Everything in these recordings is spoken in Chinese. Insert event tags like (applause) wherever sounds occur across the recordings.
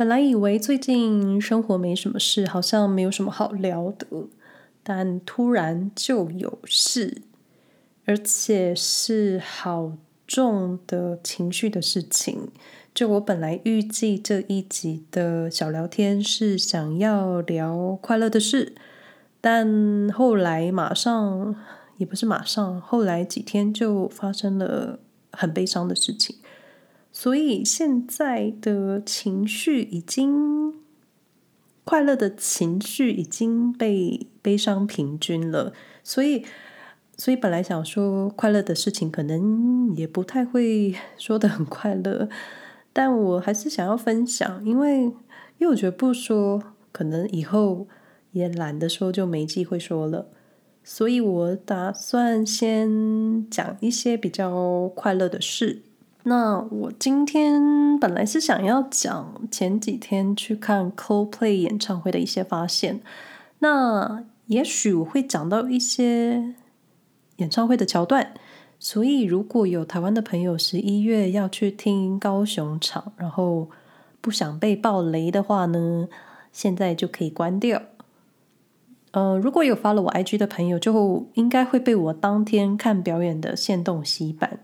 本来以为最近生活没什么事，好像没有什么好聊的，但突然就有事，而且是好重的情绪的事情。就我本来预计这一集的小聊天是想要聊快乐的事，但后来马上，也不是马上，后来几天就发生了很悲伤的事情。所以现在的情绪已经，快乐的情绪已经被悲伤平均了。所以，所以本来想说快乐的事情，可能也不太会说的很快乐。但我还是想要分享，因为因为我觉得不说，可能以后也懒得说，就没机会说了。所以我打算先讲一些比较快乐的事。那我今天本来是想要讲前几天去看 Coldplay 演唱会的一些发现。那也许我会讲到一些演唱会的桥段。所以，如果有台湾的朋友十一月要去听高雄场，然后不想被爆雷的话呢，现在就可以关掉。呃，如果有发了我 IG 的朋友，就应该会被我当天看表演的限动洗版。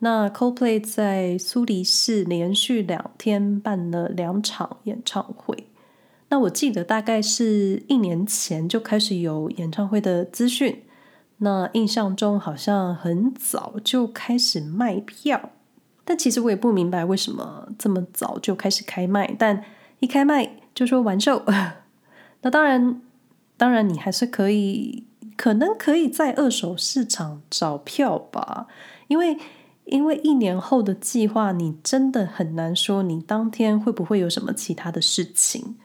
那 Coldplay 在苏黎世连续两天办了两场演唱会。那我记得大概是一年前就开始有演唱会的资讯。那印象中好像很早就开始卖票，但其实我也不明白为什么这么早就开始开卖。但一开卖就说完售，(laughs) 那当然，当然你还是可以，可能可以在二手市场找票吧。因为因为一年后的计划，你真的很难说你当天会不会有什么其他的事情。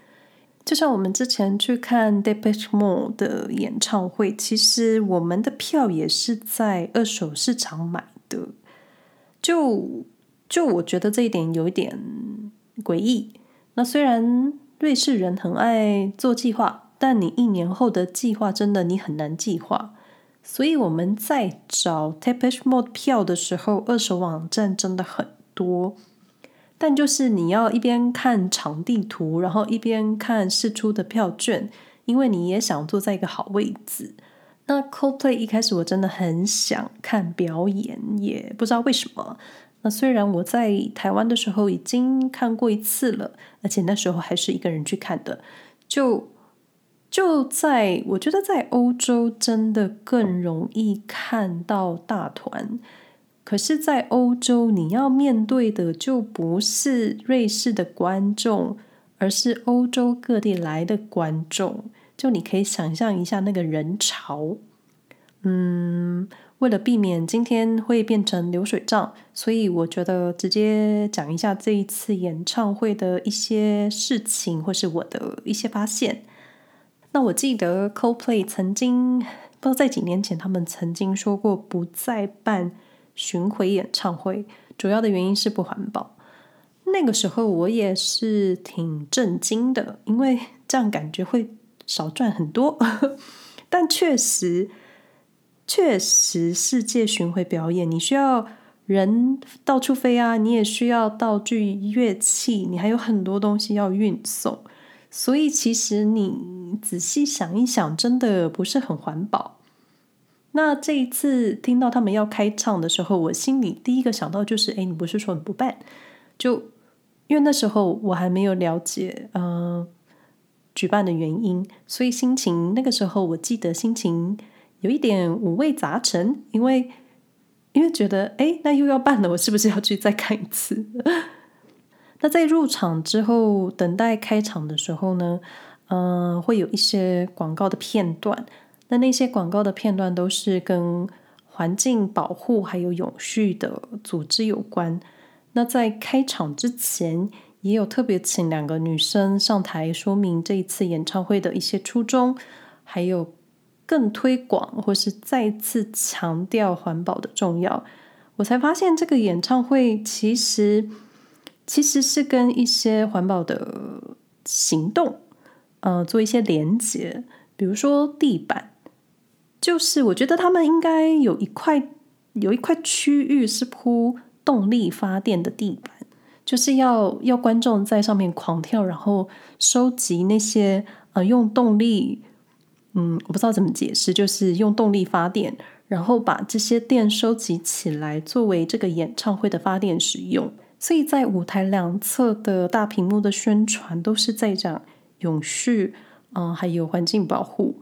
就像我们之前去看 Depeche Mode 的演唱会，其实我们的票也是在二手市场买的。就就我觉得这一点有一点诡异。那虽然瑞士人很爱做计划，但你一年后的计划真的你很难计划。所以我们在找 t a p e s h Mode 票的时候，二手网站真的很多。但就是你要一边看场地图，然后一边看试出的票券，因为你也想坐在一个好位置。那 Coldplay 一开始我真的很想看表演，也不知道为什么。那虽然我在台湾的时候已经看过一次了，而且那时候还是一个人去看的，就就在我觉得在欧洲真的更容易看到大团。可是，在欧洲，你要面对的就不是瑞士的观众，而是欧洲各地来的观众。就你可以想象一下那个人潮。嗯，为了避免今天会变成流水账，所以我觉得直接讲一下这一次演唱会的一些事情，或是我的一些发现。那我记得 Coldplay 曾经，不知道在几年前，他们曾经说过不再办。巡回演唱会主要的原因是不环保。那个时候我也是挺震惊的，因为这样感觉会少赚很多。(laughs) 但确实，确实世界巡回表演，你需要人到处飞啊，你也需要道具、乐器，你还有很多东西要运送。所以其实你仔细想一想，真的不是很环保。那这一次听到他们要开唱的时候，我心里第一个想到就是：哎，你不是说你不办？就因为那时候我还没有了解呃举办的原因，所以心情那个时候我记得心情有一点五味杂陈，因为因为觉得哎，那又要办了，我是不是要去再看一次？(laughs) 那在入场之后，等待开场的时候呢，嗯、会有一些广告的片段。那那些广告的片段都是跟环境保护还有永续的组织有关。那在开场之前，也有特别请两个女生上台说明这一次演唱会的一些初衷，还有更推广或是再次强调环保的重要。我才发现这个演唱会其实其实是跟一些环保的行动，呃，做一些连接，比如说地板。就是我觉得他们应该有一块有一块区域是铺动力发电的地板，就是要要观众在上面狂跳，然后收集那些呃用动力，嗯，我不知道怎么解释，就是用动力发电，然后把这些电收集起来，作为这个演唱会的发电使用。所以在舞台两侧的大屏幕的宣传都是在讲永续，嗯、还有环境保护。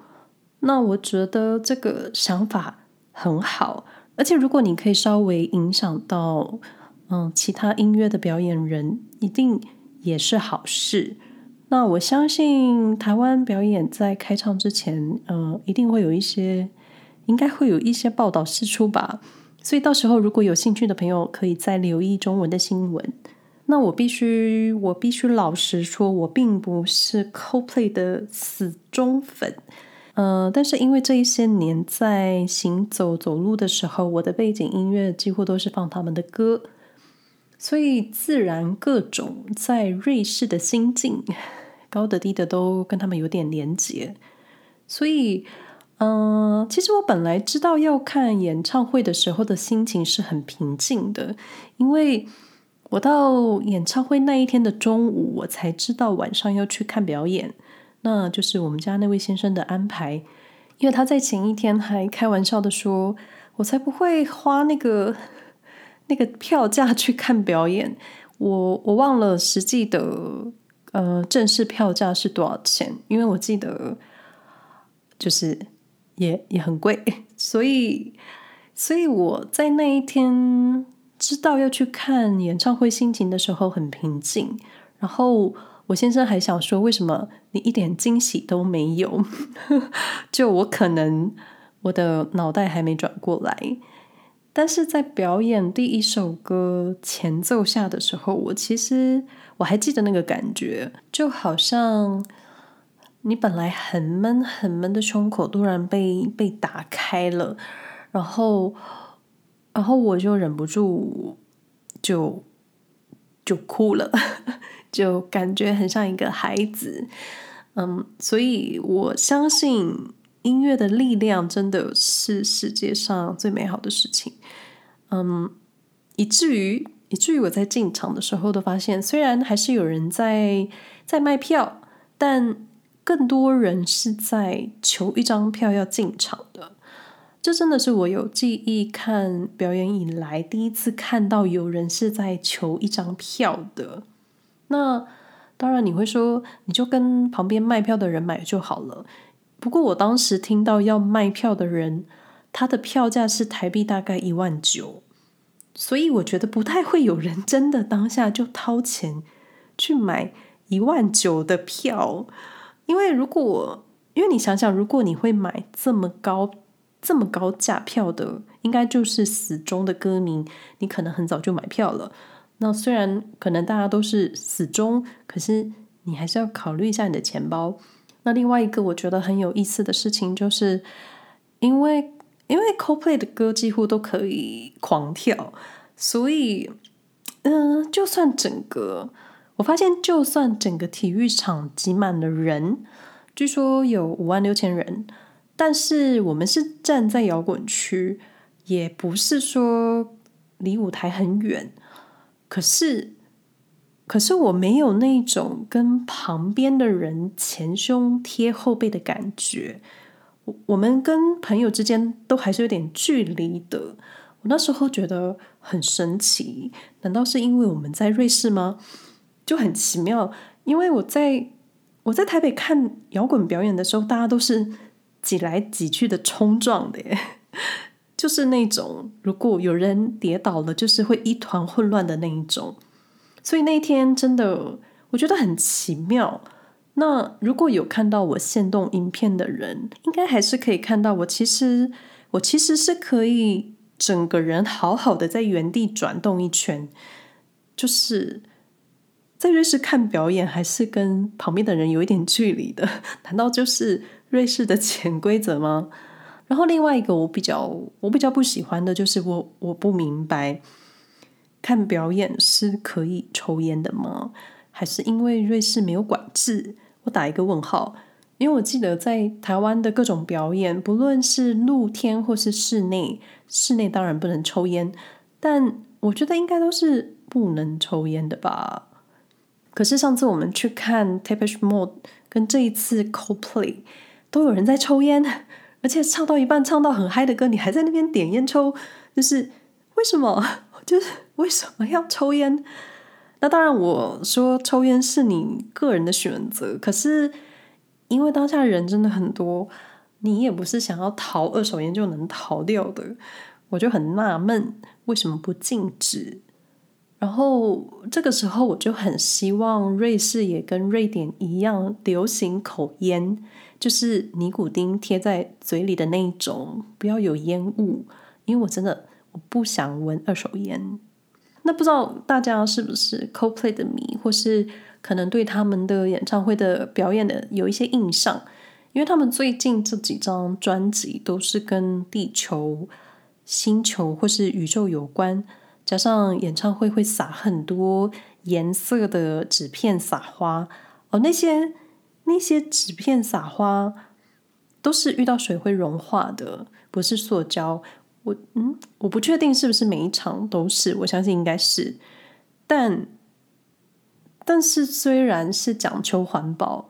那我觉得这个想法很好，而且如果你可以稍微影响到。嗯，其他音乐的表演人一定也是好事。那我相信台湾表演在开唱之前，嗯，一定会有一些，应该会有一些报道释出吧。所以到时候如果有兴趣的朋友，可以再留意中文的新闻。那我必须，我必须老实说，我并不是 CoPlay 的死忠粉。嗯，但是因为这一些年在行走走路的时候，我的背景音乐几乎都是放他们的歌。所以自然各种在瑞士的心境，高的低的都跟他们有点连结。所以，嗯、其实我本来知道要看演唱会的时候的心情是很平静的，因为我到演唱会那一天的中午，我才知道晚上要去看表演，那就是我们家那位先生的安排。因为他在前一天还开玩笑的说：“我才不会花那个。”那个票价去看表演，我我忘了实际的呃正式票价是多少钱，因为我记得就是也也很贵，(laughs) 所以所以我在那一天知道要去看演唱会，心情的时候很平静。然后我先生还想说，为什么你一点惊喜都没有？(laughs) 就我可能我的脑袋还没转过来。但是在表演第一首歌前奏下的时候，我其实我还记得那个感觉，就好像你本来很闷很闷的胸口突然被被打开了，然后然后我就忍不住就就哭了，(laughs) 就感觉很像一个孩子，嗯，所以我相信。音乐的力量真的是世界上最美好的事情，嗯，以至于以至于我在进场的时候都发现，虽然还是有人在在卖票，但更多人是在求一张票要进场的。这真的是我有记忆看表演以来第一次看到有人是在求一张票的。那当然你会说，你就跟旁边卖票的人买就好了。不过我当时听到要卖票的人，他的票价是台币大概一万九，所以我觉得不太会有人真的当下就掏钱去买一万九的票，因为如果因为你想想，如果你会买这么高这么高价票的，应该就是死忠的歌迷，你可能很早就买票了。那虽然可能大家都是死忠，可是你还是要考虑一下你的钱包。那另外一个我觉得很有意思的事情，就是因为因为 Coldplay 的歌几乎都可以狂跳，所以嗯、就算整个我发现，就算整个体育场挤满了人，据说有五万六千人，但是我们是站在摇滚区，也不是说离舞台很远，可是。可是我没有那种跟旁边的人前胸贴后背的感觉，我我们跟朋友之间都还是有点距离的。我那时候觉得很神奇，难道是因为我们在瑞士吗？就很奇妙，因为我在我在台北看摇滚表演的时候，大家都是挤来挤去的冲撞的耶，(laughs) 就是那种如果有人跌倒了，就是会一团混乱的那一种。所以那一天真的，我觉得很奇妙。那如果有看到我现动影片的人，应该还是可以看到我。其实我其实是可以整个人好好的在原地转动一圈。就是在瑞士看表演，还是跟旁边的人有一点距离的。(laughs) 难道就是瑞士的潜规则吗？(laughs) 然后另外一个我比较我比较不喜欢的就是我我不明白。看表演是可以抽烟的吗？还是因为瑞士没有管制？我打一个问号。因为我记得在台湾的各种表演，不论是露天或是室内，室内当然不能抽烟，但我觉得应该都是不能抽烟的吧。可是上次我们去看 Tapish Mode，跟这一次 Coldplay 都有人在抽烟，而且唱到一半唱到很嗨的歌，你还在那边点烟抽，就是为什么？(laughs) 就是为什么要抽烟？那当然，我说抽烟是你个人的选择，可是因为当下人真的很多，你也不是想要逃二手烟就能逃掉的，我就很纳闷为什么不禁止。然后这个时候，我就很希望瑞士也跟瑞典一样流行口烟，就是尼古丁贴在嘴里的那一种，不要有烟雾。因为我真的我不想闻二手烟。那不知道大家是不是 CoPlay 的迷，或是可能对他们的演唱会的表演的有一些印象？因为他们最近这几张专辑都是跟地球、星球或是宇宙有关。加上演唱会会撒很多颜色的纸片撒花哦，那些那些纸片撒花都是遇到水会融化的，不是塑胶。我嗯，我不确定是不是每一场都是，我相信应该是。但但是虽然是讲求环保，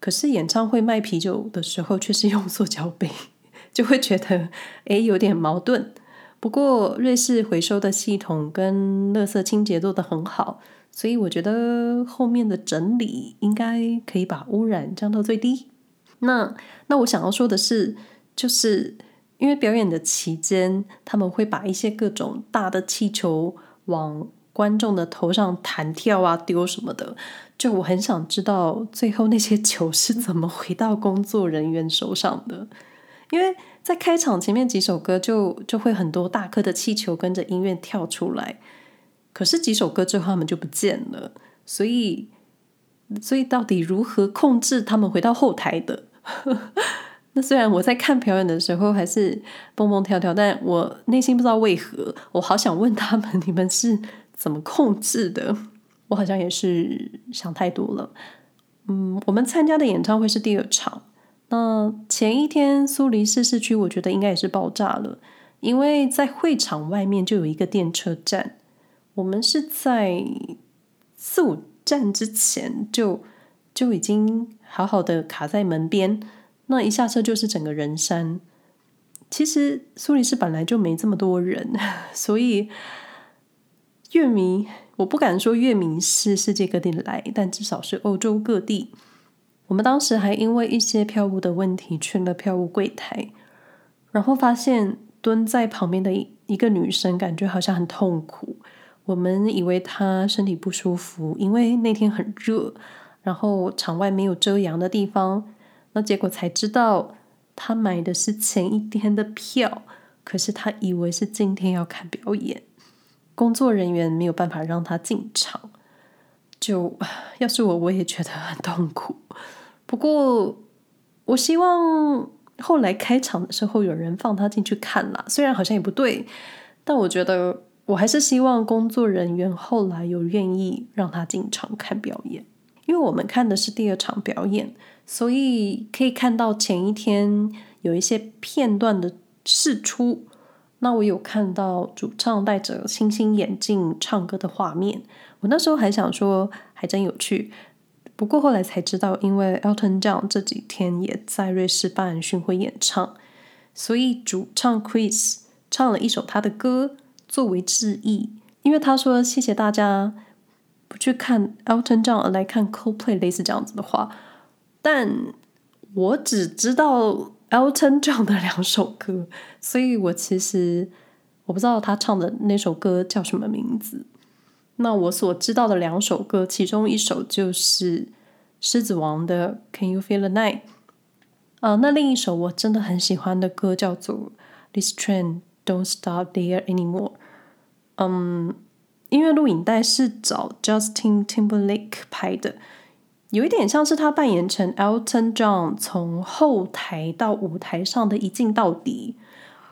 可是演唱会卖啤酒的时候却是用塑胶杯，(laughs) 就会觉得诶有点矛盾。不过，瑞士回收的系统跟垃圾清洁做得很好，所以我觉得后面的整理应该可以把污染降到最低。那那我想要说的是，就是因为表演的期间，他们会把一些各种大的气球往观众的头上弹跳啊、丢什么的，就我很想知道最后那些球是怎么回到工作人员手上的，因为。在开场前面几首歌就就会很多大颗的气球跟着音乐跳出来，可是几首歌之后他们就不见了，所以所以到底如何控制他们回到后台的？(laughs) 那虽然我在看表演的时候还是蹦蹦跳跳，但我内心不知道为何，我好想问他们，你们是怎么控制的？我好像也是想太多了。嗯，我们参加的演唱会是第二场。那前一天苏黎世市区，我觉得应该也是爆炸了，因为在会场外面就有一个电车站，我们是在四五站之前就就已经好好的卡在门边，那一下车就是整个人山。其实苏黎世本来就没这么多人，(laughs) 所以乐迷我不敢说乐迷是世界各地来，但至少是欧洲各地。我们当时还因为一些票务的问题去了票务柜台，然后发现蹲在旁边的一个女生感觉好像很痛苦。我们以为她身体不舒服，因为那天很热，然后场外没有遮阳的地方。那结果才知道，她买的是前一天的票，可是她以为是今天要看表演，工作人员没有办法让她进场。就 (sighs) 要是我，我也觉得很痛苦。不过，我希望后来开场的时候有人放他进去看啦。虽然好像也不对，但我觉得我还是希望工作人员后来有愿意让他进场看表演。因为我们看的是第二场表演，所以可以看到前一天有一些片段的试出。那我有看到主唱戴着星星眼镜唱歌的画面。我那时候还想说，还真有趣。不过后来才知道，因为 Elton John 这几天也在瑞士办巡回演唱，所以主唱 Chris 唱了一首他的歌作为致意。因为他说谢谢大家不去看 Elton John 而来看 Coldplay 类似这样子的话，但我只知道 Elton John 的两首歌，所以我其实我不知道他唱的那首歌叫什么名字。那我所知道的两首歌，其中一首就是《狮子王》的《Can You Feel the Night》啊，那另一首我真的很喜欢的歌叫做《This Train Don't Stop There Anymore》。嗯，音乐录影带是找 Justin Timberlake 拍的，有一点像是他扮演成 Elton John 从后台到舞台上的一镜到底。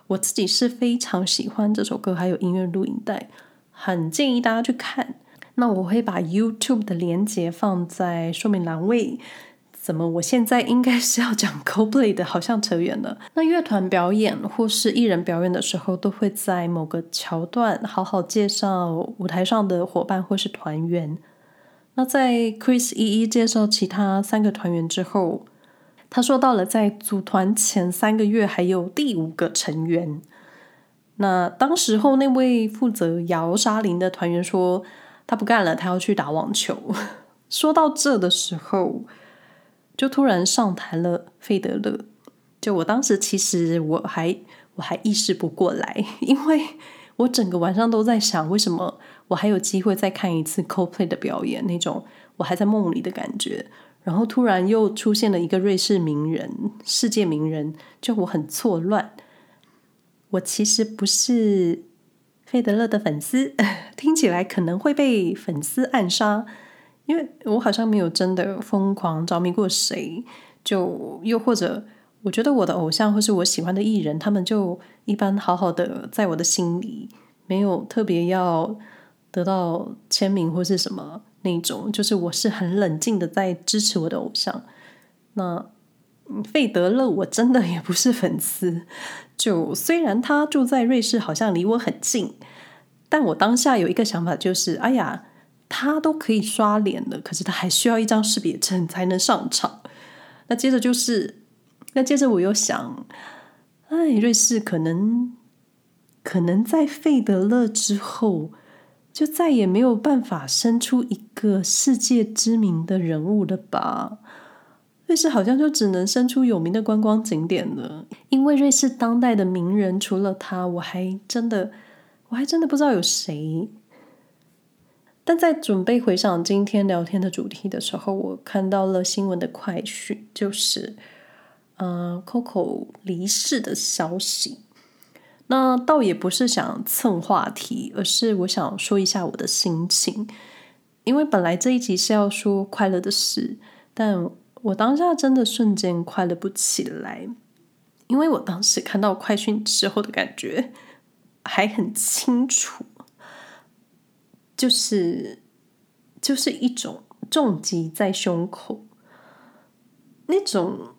我自己是非常喜欢这首歌，还有音乐录影带。很建议大家去看，那我会把 YouTube 的链接放在说明栏位，怎么我现在应该是要讲 (laughs) Coldplay 的，好像扯远了。那乐团表演或是艺人表演的时候，都会在某个桥段好好介绍舞台上的伙伴或是团员。那在 Chris 一一介绍其他三个团员之后，他说到了在组团前三个月还有第五个成员。那当时候那位负责摇沙铃的团员说他不干了，他要去打网球。(laughs) 说到这的时候。就突然上台了，费德勒。就我当时其实我还我还意识不过来，(laughs) 因为我整个晚上都在想，为什么我还有机会再看一次 CoPlay 的表演，那种我还在梦里的感觉。然后突然又出现了一个瑞士名人，世界名人，就我很错乱。我其实不是费德勒的粉丝，(laughs) 听起来可能会被粉丝暗杀。因为我好像没有真的疯狂着迷过谁，就又或者我觉得我的偶像或是我喜欢的艺人，他们就一般好好的在我的心里，没有特别要得到签名或是什么那种，就是我是很冷静的在支持我的偶像。那费德勒我真的也不是粉丝，就虽然他住在瑞士，好像离我很近，但我当下有一个想法就是，哎呀。他都可以刷脸了，可是他还需要一张识别证才能上场。那接着就是，那接着我又想，哎，瑞士可能可能在费德勒之后，就再也没有办法生出一个世界知名的人物了吧？瑞士好像就只能生出有名的观光景点了，因为瑞士当代的名人除了他，我还真的我还真的不知道有谁。但在准备回想今天聊天的主题的时候，我看到了新闻的快讯，就是呃，Coco 离世的消息。那倒也不是想蹭话题，而是我想说一下我的心情。因为本来这一集是要说快乐的事，但我当下真的瞬间快乐不起来，因为我当时看到快讯之后的感觉还很清楚。就是，就是一种重击在胸口，那种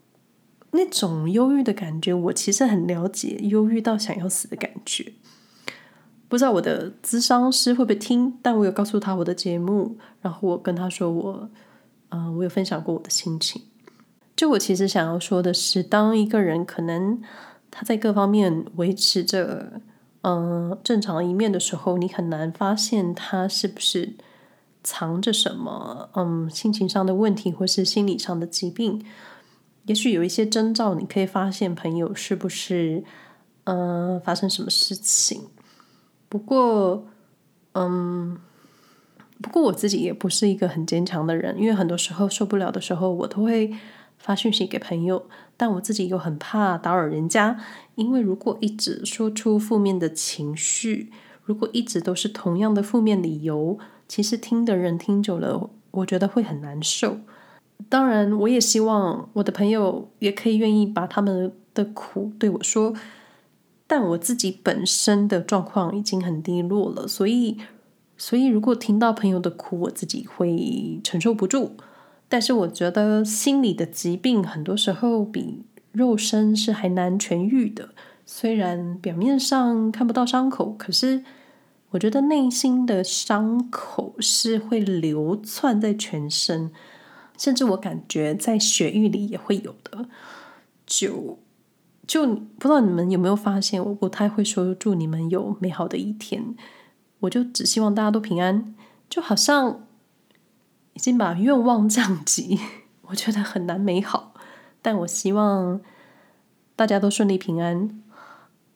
那种忧郁的感觉，我其实很了解，忧郁到想要死的感觉。不知道我的咨商师会不会听，但我有告诉他我的节目，然后我跟他说我，呃，我有分享过我的心情。就我其实想要说的是，当一个人可能他在各方面维持着。嗯，正常一面的时候，你很难发现他是不是藏着什么，嗯，心情上的问题，或是心理上的疾病。也许有一些征兆，你可以发现朋友是不是，嗯，发生什么事情。不过，嗯，不过我自己也不是一个很坚强的人，因为很多时候受不了的时候，我都会发讯息给朋友，但我自己又很怕打扰人家。因为如果一直说出负面的情绪，如果一直都是同样的负面理由，其实听的人听久了，我觉得会很难受。当然，我也希望我的朋友也可以愿意把他们的苦对我说，但我自己本身的状况已经很低落了，所以，所以如果听到朋友的苦，我自己会承受不住。但是，我觉得心理的疾病很多时候比。肉身是还难痊愈的，虽然表面上看不到伤口，可是我觉得内心的伤口是会流窜在全身，甚至我感觉在血液里也会有的。就就不知道你们有没有发现，我不太会说祝你们有美好的一天，我就只希望大家都平安，就好像已经把愿望降级，(laughs) 我觉得很难美好。但我希望大家都顺利平安。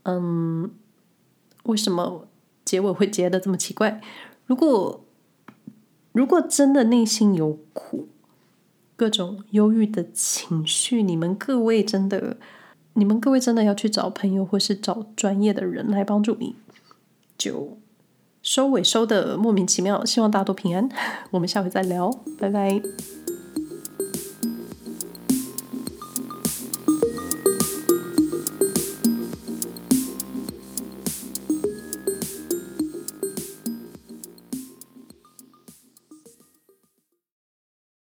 嗯，为什么结尾会结得这么奇怪？如果如果真的内心有苦，各种忧郁的情绪，你们各位真的，你们各位真的要去找朋友或是找专业的人来帮助你。就收尾收的莫名其妙，希望大家都平安。(laughs) 我们下回再聊，拜拜。